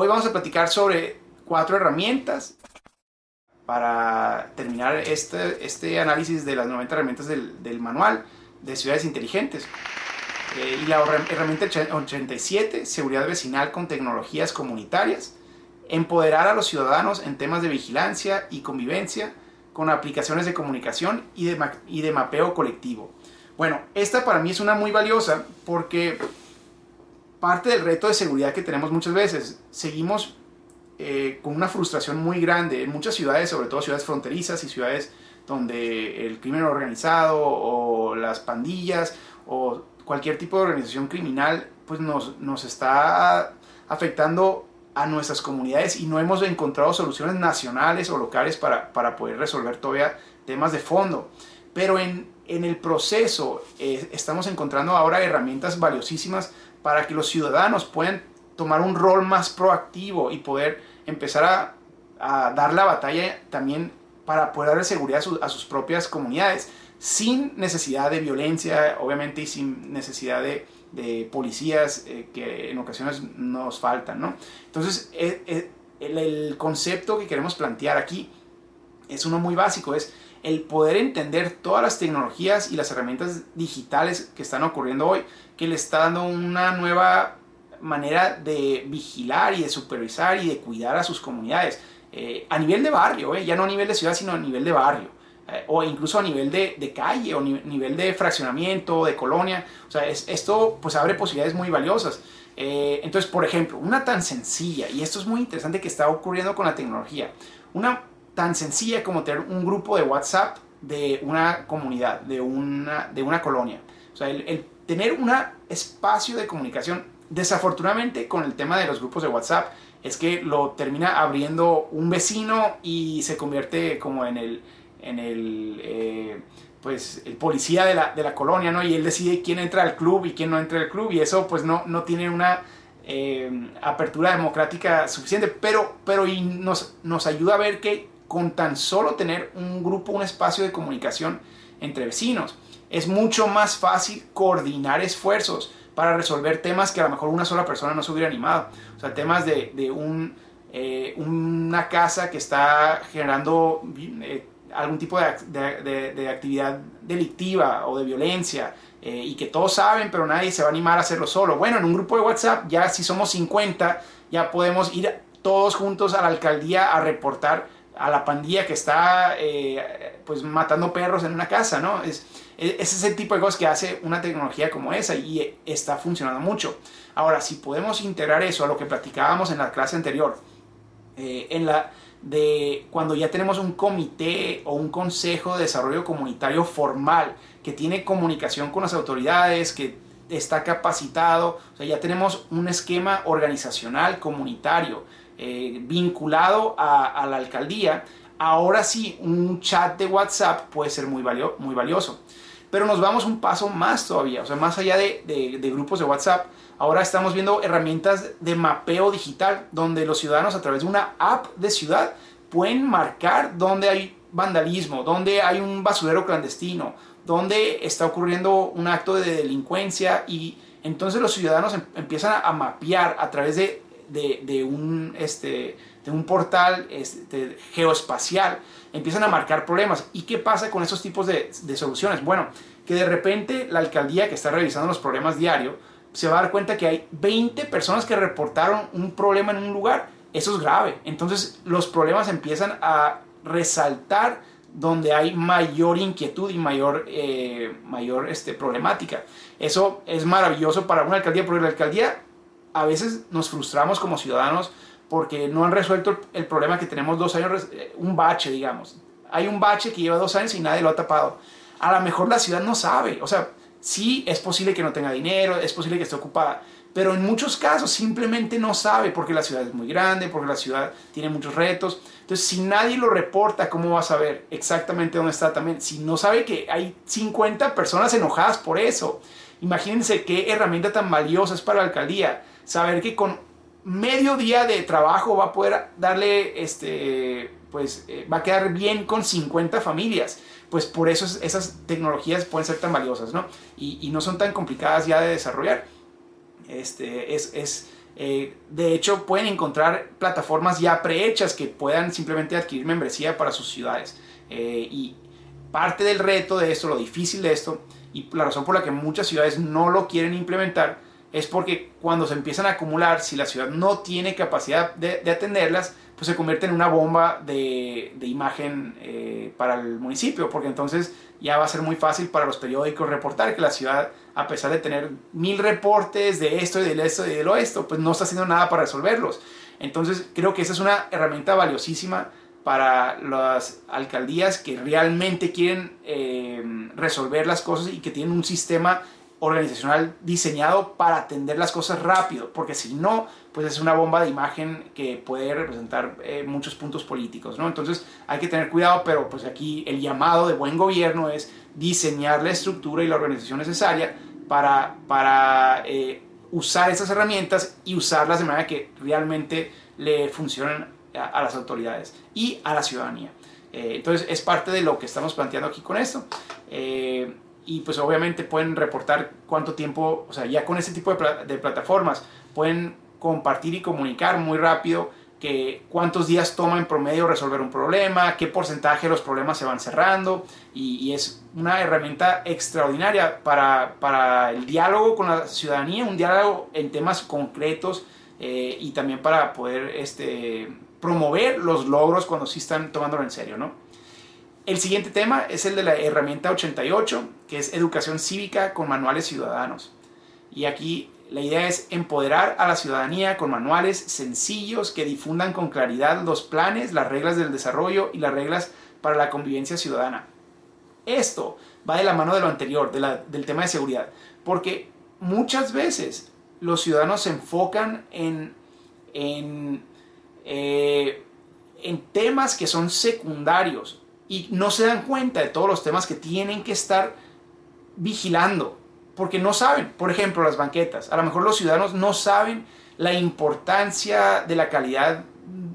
hoy vamos a platicar sobre cuatro herramientas para terminar este, este análisis de las 90 herramientas del, del manual de ciudades inteligentes. Eh, y la herramienta 87, seguridad vecinal con tecnologías comunitarias, empoderar a los ciudadanos en temas de vigilancia y convivencia con aplicaciones de comunicación y de, y de mapeo colectivo. Bueno, esta para mí es una muy valiosa porque parte del reto de seguridad que tenemos muchas veces, seguimos eh, con una frustración muy grande en muchas ciudades, sobre todo ciudades fronterizas y ciudades donde el crimen organizado o las pandillas o cualquier tipo de organización criminal pues nos, nos está afectando a nuestras comunidades y no hemos encontrado soluciones nacionales o locales para, para poder resolver todavía temas de fondo. Pero en, en el proceso eh, estamos encontrando ahora herramientas valiosísimas para que los ciudadanos puedan tomar un rol más proactivo y poder empezar a, dar la batalla también para poder darle seguridad a, sus propias comunidades, sin necesidad de violencia, obviamente, y sin necesidad de, policías eh, que en ocasiones nos faltan, ¿no? Entonces, eh, eh, el, concepto que queremos plantear aquí es uno muy básico, es el poder entender todas las tecnologías y las herramientas digitales que están ocurriendo hoy, que le está dando una nueva manera de vigilar y de supervisar y de cuidar a sus comunidades. Eh, a nivel de barrio, eh, ya no a nivel de ciudad, sino a nivel de barrio. Eh, o incluso a nivel de, calle o nivel de fraccionamiento, de colonia. O sea, esto pues abre posibilidades muy valiosas. entonces, por ejemplo, una tan sencilla, y esto es muy interesante que está ocurriendo con la tecnología, una tan sencilla como tener un grupo de WhatsApp de una comunidad, de una, de una colonia. O sea, el, tener un espacio de comunicación Desafortunadamente con el tema de los grupos de WhatsApp es que lo termina abriendo un vecino y se convierte como en el, en el, eh, pues, el policía de la, de la, colonia, ¿no? Y él decide quién entra al club y quién no entra al club y eso pues no, no tiene una eh, apertura democrática suficiente, pero, pero y nos, nos ayuda a ver que con tan solo tener un grupo, un espacio de comunicación entre vecinos, es mucho más fácil coordinar esfuerzos para resolver temas que a lo mejor una sola persona no se hubiera animado. O sea, temas de, de un, eh, una casa que está generando eh, algún tipo de, de, actividad delictiva o de violencia eh, y que todos saben, pero nadie se va a animar a hacerlo solo. Bueno, en un grupo de WhatsApp, ya si somos 50, ya podemos ir todos juntos a la alcaldía a reportar a la pandilla que está pues matando perros en una casa, ¿no? Es, es ese tipo de cosas que hace una tecnología como esa y está funcionando mucho. Ahora, si podemos integrar eso a lo que platicábamos en la clase anterior, eh, en la de cuando ya tenemos un comité o un consejo de desarrollo comunitario formal que tiene comunicación con las autoridades, que está capacitado, o sea, ya tenemos un esquema organizacional comunitario eh, vinculado a, la alcaldía, ahora sí un chat de WhatsApp puede ser muy, muy valioso. Pero nos vamos un paso más todavía, o sea, más allá de, de, grupos de WhatsApp, ahora estamos viendo herramientas de mapeo digital, donde los ciudadanos a través de una app de ciudad pueden marcar dónde hay vandalismo, dónde hay un basurero clandestino, dónde está ocurriendo un acto de delincuencia y entonces los ciudadanos em, empiezan a, mapear a través de, de, un, este, de un portal este, geoespacial, empiezan a marcar problemas. ¿Y qué pasa con esos tipos de, de, soluciones? Bueno, que de repente la alcaldía que está revisando los problemas diario se va a dar cuenta que hay 20 personas que reportaron un problema en un lugar. Eso es grave. Entonces los problemas empiezan a resaltar donde hay mayor inquietud y mayor, eh, mayor este, problemática. Eso es maravilloso para una alcaldía, porque la alcaldía a veces nos frustramos como ciudadanos porque no han resuelto el problema que tenemos dos años, eh, un bache, digamos. Hay un bache que lleva dos años y nadie lo ha tapado. A lo mejor la ciudad no sabe, o sea, sí es posible que no tenga dinero, es posible que esté ocupada, pero en muchos casos simplemente no sabe porque la ciudad es muy grande, porque la ciudad tiene muchos retos. Entonces, si nadie lo reporta, ¿cómo va a saber exactamente dónde está también? Si no sabe que hay 50 personas enojadas por eso, imagínense qué herramienta tan valiosa es para la alcaldía saber que con medio día de trabajo va a poder darle, este, pues eh, va a quedar bien con 50 familias. Pues por eso esas tecnologías pueden ser tan valiosas, ¿no? Y, no son tan complicadas ya de desarrollar. Este, es, es, Eh, de hecho, pueden encontrar plataformas ya prehechas que puedan simplemente adquirir membresía para sus ciudades. Eh, y parte del reto de esto, lo difícil de esto, y la razón por la que muchas ciudades no lo quieren implementar, es porque cuando se empiezan a acumular, si la ciudad no tiene capacidad de, atenderlas, pues se convierte en una bomba de, imagen eh, para el municipio, porque entonces ya va a ser muy fácil para los periódicos reportar que la ciudad, a pesar de tener mil reportes de esto y de esto y de lo esto, pues no está haciendo nada para resolverlos. Entonces creo que esa es una herramienta valiosísima para las alcaldías que realmente quieren eh, resolver las cosas y que tienen un sistema organizacional diseñado para atender las cosas rápido, porque si no, pues es una bomba de imagen que puede representar eh, muchos puntos políticos, ¿no? Entonces hay que tener cuidado, pero pues aquí el llamado de buen gobierno es diseñar la estructura y la organización necesaria para, para eh, usar esas herramientas y usarlas de manera que realmente le funcionen a, las autoridades y a la ciudadanía. Eh, entonces es parte de lo que estamos planteando aquí con esto y pues obviamente pueden reportar cuánto tiempo, o sea, ya con este tipo de, plataformas pueden compartir y comunicar muy rápido que cuántos días toma en promedio resolver un problema, qué porcentaje de los problemas se van cerrando y, es una herramienta extraordinaria para, para, el diálogo con la ciudadanía, un diálogo en temas concretos eh, y también para poder este, promover los logros cuando sí están tomándolo en serio, ¿no? El siguiente tema es el de la herramienta 88, que es educación cívica con manuales ciudadanos. Y aquí la idea es empoderar a la ciudadanía con manuales sencillos que difundan con claridad los planes, las reglas del desarrollo y las reglas para la convivencia ciudadana. Esto va de la mano de lo anterior, del tema de seguridad, porque muchas veces los ciudadanos se enfocan en, en, eh, en temas que son secundarios y no se dan cuenta de todos los temas que tienen que estar vigilando, porque no saben, por ejemplo, las banquetas. A lo mejor los ciudadanos no saben la importancia de la calidad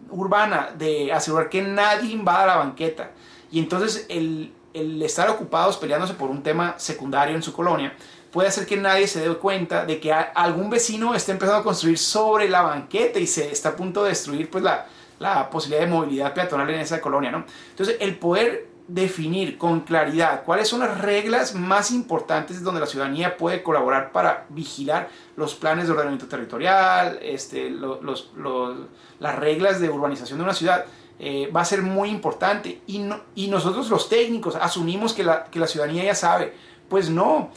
urbana, de asegurar que nadie invada la banqueta. Y entonces el, estar ocupados peleándose por un tema secundario en su colonia puede hacer que nadie se dé cuenta de que algún vecino está empezando a construir sobre la banqueta y se está a punto de destruir pues la, la posibilidad de movilidad peatonal en esa colonia, ¿no? Entonces, el poder definir con claridad cuáles son las reglas más importantes donde la ciudadanía puede colaborar para vigilar los planes de ordenamiento territorial, este, los, las reglas de urbanización de una ciudad, eh, va a ser muy importante. Y, y nosotros los técnicos asumimos que la, que la ciudadanía ya sabe. Pues no,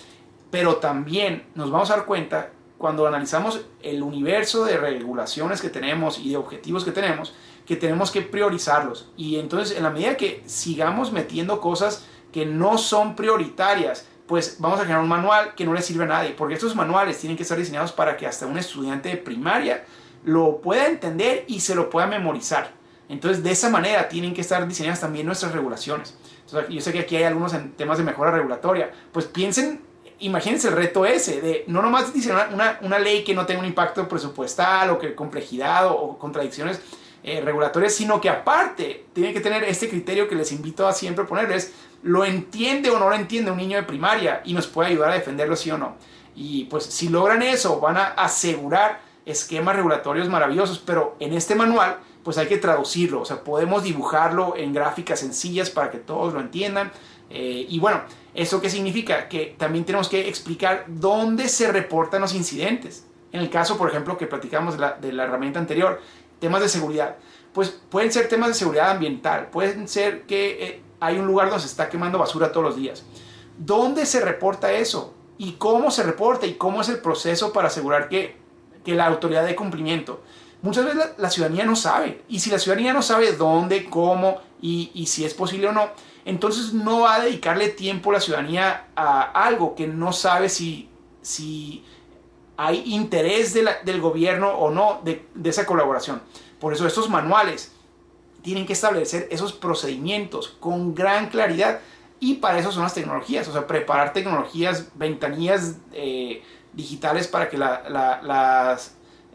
pero también nos vamos a dar cuenta cuando analizamos el universo de regulaciones que tenemos y de objetivos que tenemos, que tenemos que priorizarlos. Y entonces, en la medida que sigamos metiendo cosas que no son prioritarias, pues vamos a generar un manual que no le sirve a nadie, porque estos manuales tienen que estar diseñados para que hasta un estudiante de primaria lo pueda entender y se lo pueda memorizar. Entonces, de esa manera tienen que estar diseñadas también nuestras regulaciones. yo sé que aquí hay algunos en temas de mejora regulatoria. Pues piensen imagínense el reto ese, de no nomás diseñar una, una, ley que no tenga un impacto presupuestal o que complejidad o, contradicciones eh, regulatorias, sino que aparte tiene que tener este criterio que les invito a siempre ponerles, lo entiende o no lo entiende un niño de primaria y nos puede ayudar a defenderlo sí o no. Y pues si logran eso, van a asegurar esquemas regulatorios maravillosos, pero en este manual pues hay que traducirlo, o sea, podemos dibujarlo en gráficas sencillas para que todos lo entiendan. Eh, y bueno, ¿Eso qué significa? Que también tenemos que explicar dónde se reportan los incidentes. En el caso, por ejemplo, que platicamos de la, herramienta anterior, temas de seguridad. Pues pueden ser temas de seguridad ambiental, pueden ser que eh, hay un lugar donde se está quemando basura todos los días. ¿Dónde se reporta eso? ¿Y cómo se reporta? ¿Y cómo es el proceso para asegurar que, que la autoridad dé cumplimiento? Muchas veces la, ciudadanía no sabe. Y si la ciudadanía no sabe dónde, cómo y, si es posible o no, entonces no va a dedicarle tiempo la ciudadanía a algo que no sabe si, si hay interés del gobierno o no de, esa colaboración. Por eso estos manuales tienen que establecer esos procedimientos con gran claridad y para eso son las tecnologías, o sea, preparar tecnologías, ventanillas eh, digitales para que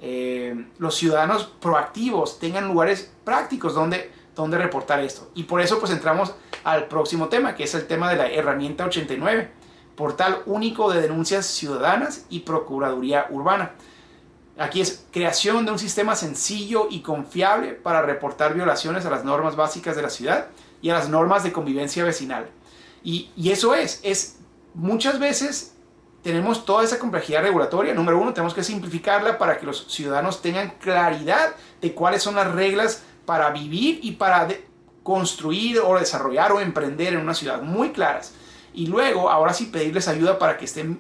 eh, los ciudadanos proactivos tengan lugares prácticos donde, donde reportar esto. Y por eso pues entramos al próximo tema, que es el tema de la herramienta 89, portal único de denuncias ciudadanas y procuraduría urbana. Aquí es creación de un sistema sencillo y confiable para reportar violaciones a las normas básicas de la ciudad y a las normas de convivencia vecinal. Y, eso es, es muchas veces tenemos toda esa complejidad regulatoria. Número uno, tenemos que simplificarla para que los ciudadanos tengan claridad de cuáles son las reglas para vivir y para construir o desarrollar o emprender en una ciudad muy claras. Y luego, ahora sí, pedirles ayuda para que estén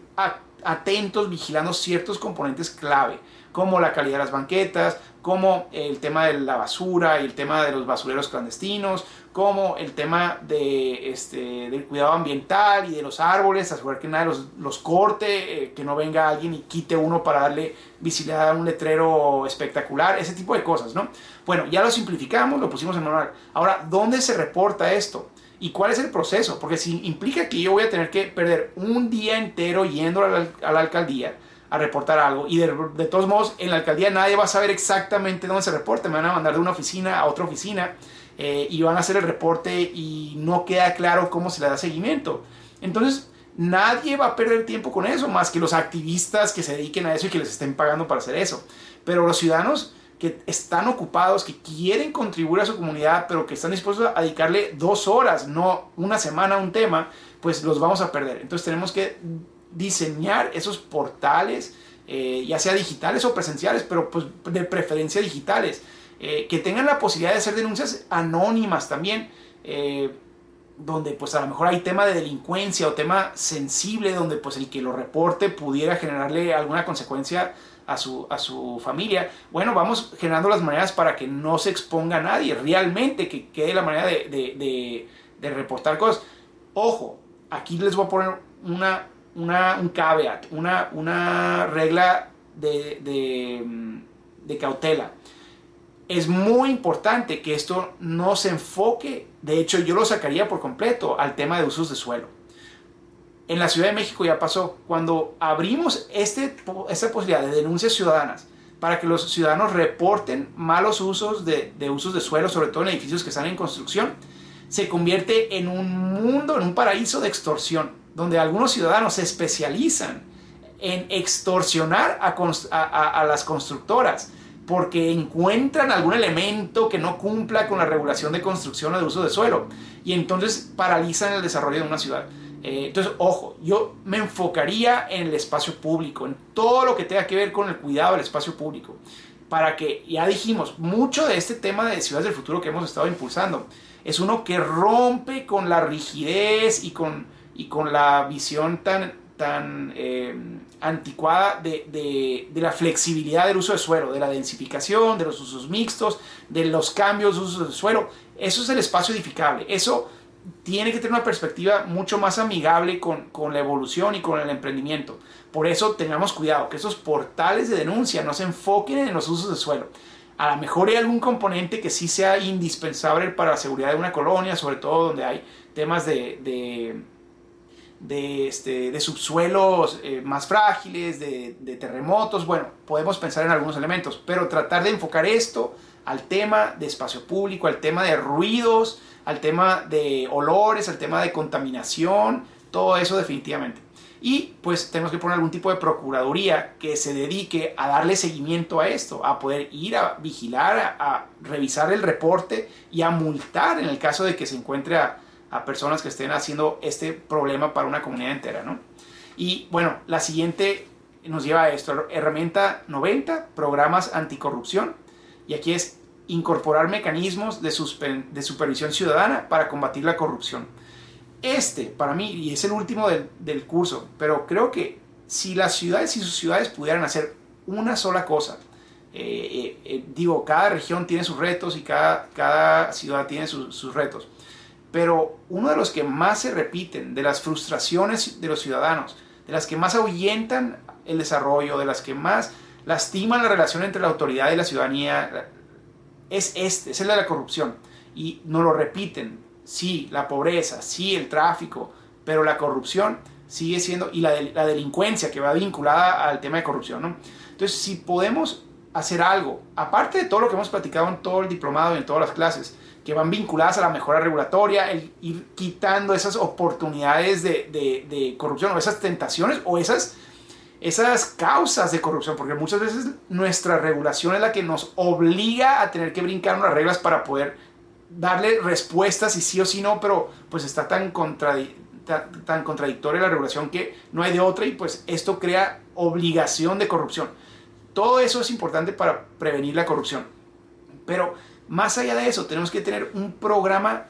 atentos, vigilando ciertos componentes clave, como la calidad de las banquetas, como el tema de la basura y el tema de los basureros clandestinos, como el tema de, este, del cuidado ambiental y de los árboles, asegurar que nadie los, los corte, eh, que no venga alguien y quite uno para darle visibilidad a un letrero espectacular, ese tipo de cosas, ¿no? Bueno, ya lo simplificamos, lo pusimos en manual. Ahora, ¿dónde se reporta esto? ¿Y cuál es el proceso? Porque si implica que yo voy a tener que perder un día entero yendo a la, a la alcaldía, a reportar algo. Y de, todos modos, en la alcaldía nadie va a saber exactamente dónde se reporta. Me van a mandar de una oficina a otra oficina eh, y van a hacer el reporte y no queda claro cómo se le da seguimiento. Entonces, nadie va a perder tiempo con eso, más que los activistas que se dediquen a eso y que les estén pagando para hacer eso. Pero los ciudadanos que están ocupados, que quieren contribuir a su comunidad, pero que están dispuestos a dedicarle dos horas, no una semana a un tema, pues los vamos a perder. Entonces tenemos que diseñar esos portales, eh, ya sea digitales o presenciales, pero pues de preferencia digitales, eh, que tengan la posibilidad de hacer denuncias anónimas también, eh, donde pues a lo mejor hay tema de delincuencia o tema sensible, donde pues el que lo reporte pudiera generarle alguna consecuencia a su, a su familia. Bueno, vamos generando las maneras para que no se exponga a nadie, realmente que quede la manera de, de, de reportar cosas. Ojo, aquí les voy a poner una, una, un caveat, una, una regla de, de, de, cautela. Es muy importante que esto no se enfoque, de hecho yo lo sacaría por completo al tema de usos de suelo. En la Ciudad de México ya pasó, cuando abrimos este, esta posibilidad de denuncias ciudadanas para que los ciudadanos reporten malos usos de, usos de suelo, sobre todo en edificios que están en construcción, se convierte en un mundo, en un paraíso de extorsión donde algunos ciudadanos se especializan en extorsionar a, las constructoras porque encuentran algún elemento que no cumpla con la regulación de construcción o de uso de suelo y entonces paralizan el desarrollo de una ciudad. Eh, entonces, ojo, yo me enfocaría en el espacio público, en todo lo que tenga que ver con el cuidado del espacio público, para que, ya dijimos, mucho de este tema de ciudades del futuro que hemos estado impulsando es uno que rompe con la rigidez y con y con la visión tan, tan eh, anticuada de, de, de, la flexibilidad del uso de suelo, de la densificación, de los usos mixtos, de los cambios de uso de suelo. Eso es el espacio edificable. Eso tiene que tener una perspectiva mucho más amigable con, con, la evolución y con el emprendimiento. Por eso tengamos cuidado, que esos portales de denuncia no se enfoquen en los usos de suelo. A lo mejor hay algún componente que sí sea indispensable para la seguridad de una colonia, sobre todo donde hay temas de, de de, este, de subsuelos eh, más frágiles, de, terremotos, bueno, podemos pensar en algunos elementos, pero tratar de enfocar esto al tema de espacio público, al tema de ruidos, al tema de olores, al tema de contaminación, todo eso definitivamente. Y pues tenemos que poner algún tipo de procuraduría que se dedique a darle seguimiento a esto, a poder ir a vigilar, a, a revisar el reporte y a multar en el caso de que se encuentre a, a personas que estén haciendo este problema para una comunidad entera, ¿no? Y bueno, la siguiente nos lleva a esto, herramienta 90, programas anticorrupción, y aquí es incorporar mecanismos de, supervisión ciudadana para combatir la corrupción. Este, para mí, y es el último del, curso, pero creo que si las ciudades y sus ciudades pudieran hacer una sola cosa, eh, eh, eh, digo, cada región tiene sus retos y cada ciudad tiene sus retos, pero uno de los que más se repiten, de las frustraciones de los ciudadanos, de las que más ahuyentan el desarrollo, de las que más lastiman la relación entre la autoridad y la ciudadanía, es este, es el de la corrupción. Y no lo repiten, sí, la pobreza, sí, el tráfico, pero la corrupción sigue siendo, y la, la delincuencia que va vinculada al tema de corrupción, ¿no? Entonces, si podemos hacer algo, aparte de todo lo que hemos platicado en todo el diplomado y en todas las clases, que van vinculadas a la mejora regulatoria, el ir quitando esas oportunidades de, de, corrupción o esas tentaciones o esas, esas causas de corrupción, porque muchas veces nuestra regulación es la que nos obliga a tener que brincar unas reglas para poder darle respuestas y sí o sí no, pero pues está tan, tan contradictoria la regulación que no hay de otra y pues esto crea obligación de corrupción. Todo eso es importante para prevenir la corrupción. Pero más allá de eso, tenemos que tener un programa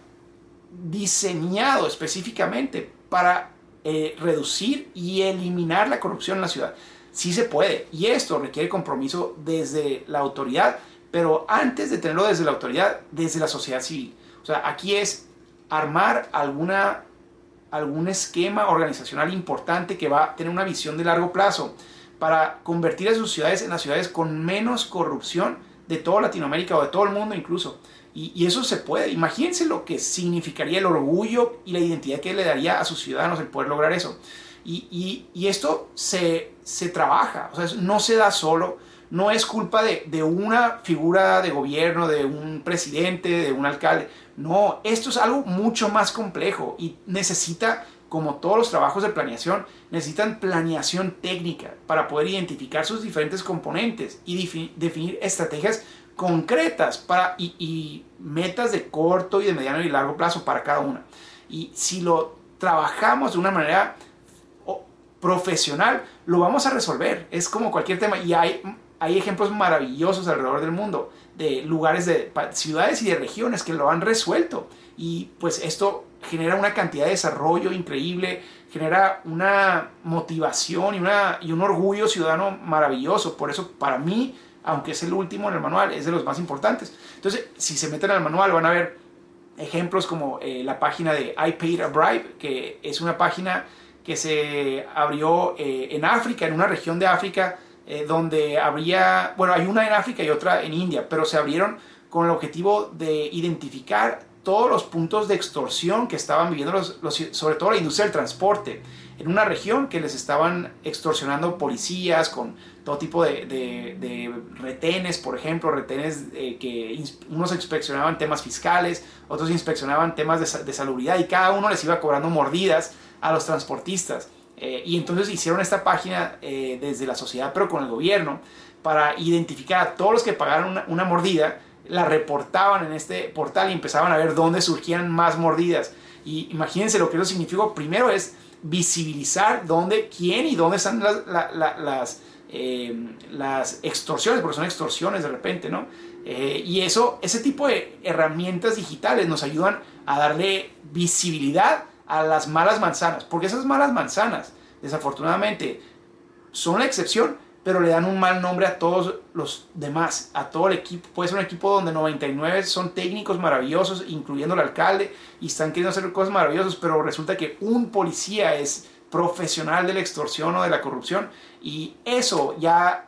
diseñado específicamente para eh, reducir y eliminar la corrupción en la ciudad. Sí se puede, y esto requiere compromiso desde la autoridad, pero antes de tenerlo desde la autoridad, desde la sociedad civil. O sea, aquí es armar alguna, algún esquema organizacional importante que va a tener una visión de largo plazo para convertir a sus ciudades en las ciudades con menos corrupción de toda Latinoamérica o de todo el mundo incluso. Y, eso se puede. Imagínense lo que significaría el orgullo y la identidad que le daría a sus ciudadanos el poder lograr eso. Y, esto se, se, trabaja, o sea, no se da solo, no es culpa de, de, una figura de gobierno, de un presidente, de un alcalde. No, esto es algo mucho más complejo y necesita, como todos los trabajos de planeación, necesitan planeación técnica para poder identificar sus diferentes componentes y definir estrategias concretas para, y, metas de corto y de mediano y largo plazo para cada una. Y si lo trabajamos de una manera profesional, lo vamos a resolver. Es como cualquier tema. Y hay, hay ejemplos maravillosos alrededor del mundo de lugares, de ciudades y de regiones que lo han resuelto. Y pues esto genera una cantidad de desarrollo increíble, genera una motivación y, una, y un orgullo ciudadano maravilloso. Por eso para mí aunque es el último en el manual, es de los más importantes. Entonces, si se meten al manual van a ver ejemplos como eh, la página de I Paid a Bribe, que es una página que se abrió eh, en África, en una región de África, eh, donde habría, bueno, hay una en África y otra en India, pero se abrieron con el objetivo de identificar todos los puntos de extorsión que estaban viviendo, los, sobre todo la industria del transporte, en una región que les estaban extorsionando policías con todo tipo de, retenes, por ejemplo, retenes eh, que unos inspeccionaban temas fiscales, otros inspeccionaban temas de, salubridad y cada uno les iba cobrando mordidas a los transportistas. Eh, y entonces hicieron esta página eh, desde la sociedad, pero con el gobierno, para identificar a todos los que pagaron una mordida la reportaban en este portal y empezaban a ver dónde surgían más mordidas. Y imagínense lo que eso significó. Primero es visibilizar dónde, quién y dónde están las, las, extorsiones, porque son extorsiones de repente, ¿no? Eh, y eso, ese tipo de herramientas digitales nos ayudan a darle visibilidad a las malas manzanas, porque esas malas manzanas, desafortunadamente, son la excepción, pero le dan un mal nombre a todos los demás, a todo el equipo. Puede ser un equipo donde 99 son técnicos maravillosos, incluyendo el alcalde, y están queriendo hacer cosas maravillosas, pero resulta que un policía es profesional de la extorsión o de la corrupción, y eso ya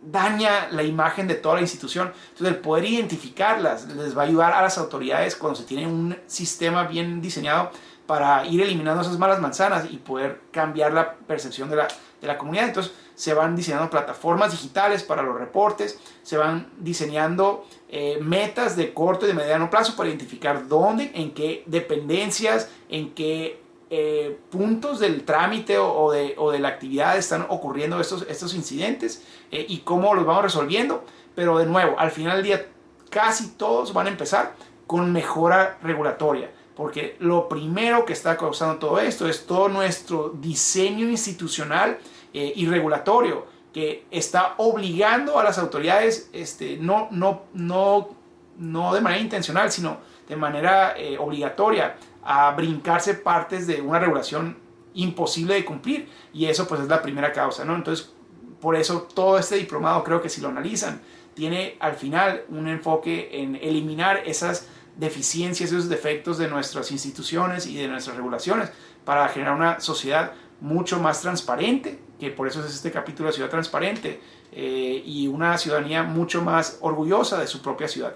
daña la imagen de toda la institución. Entonces, el poder identificarlas les va a ayudar a las autoridades cuando se tiene un sistema bien diseñado para ir eliminando esas malas manzanas y poder cambiar la percepción de la, de la comunidad. Entonces, se van diseñando plataformas digitales para los reportes, se van diseñando eh, metas de corto y de mediano plazo para identificar dónde, en qué dependencias, en qué eh, puntos del trámite o, de, o, de, la actividad están ocurriendo estos, estos incidentes eh, y cómo los vamos resolviendo. Pero de nuevo, al final del día, casi todos van a empezar con mejora regulatoria. Porque lo primero que está causando todo esto es todo nuestro diseño institucional eh, y regulatorio que está obligando a las autoridades, este, no, no, no, no de manera intencional, sino de manera eh, obligatoria, a brincarse partes de una regulación imposible de cumplir. Y eso pues es la primera causa, ¿no? Entonces, por eso todo este diplomado creo que si lo analizan, tiene al final un enfoque en eliminar esas deficiencias, esos defectos de nuestras instituciones y de nuestras regulaciones para generar una sociedad mucho más transparente, que por eso es este capítulo de Ciudad Transparente, eh, y una ciudadanía mucho más orgullosa de su propia ciudad.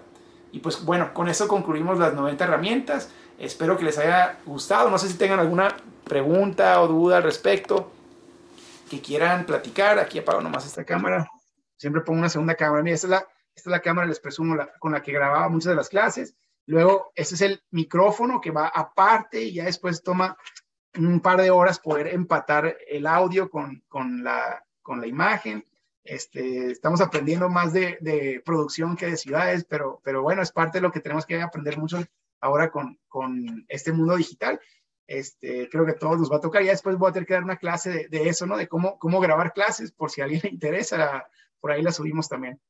Y pues bueno, con esto concluimos las 90 herramientas. Espero que les haya gustado. No sé si tengan alguna pregunta o duda al respecto que quieran platicar. Aquí apago nomás esta cámara. Siempre pongo una segunda cámara. Mira, esta es la, esta es la cámara, les presumo, con la que grababa muchas de las clases. Luego, este es el micrófono que va aparte y ya después toma un par de horas poder empatar el audio con, con, la, con la imagen. Este, estamos aprendiendo más de, de, producción que de ciudades, pero, pero bueno, es parte de lo que tenemos que aprender mucho ahora con, con este mundo digital. Este, creo que todos nos va a tocar. Ya después voy a tener que dar una clase de, de eso, ¿no? De cómo, cómo grabar clases, por si a alguien le interesa, por ahí la subimos también.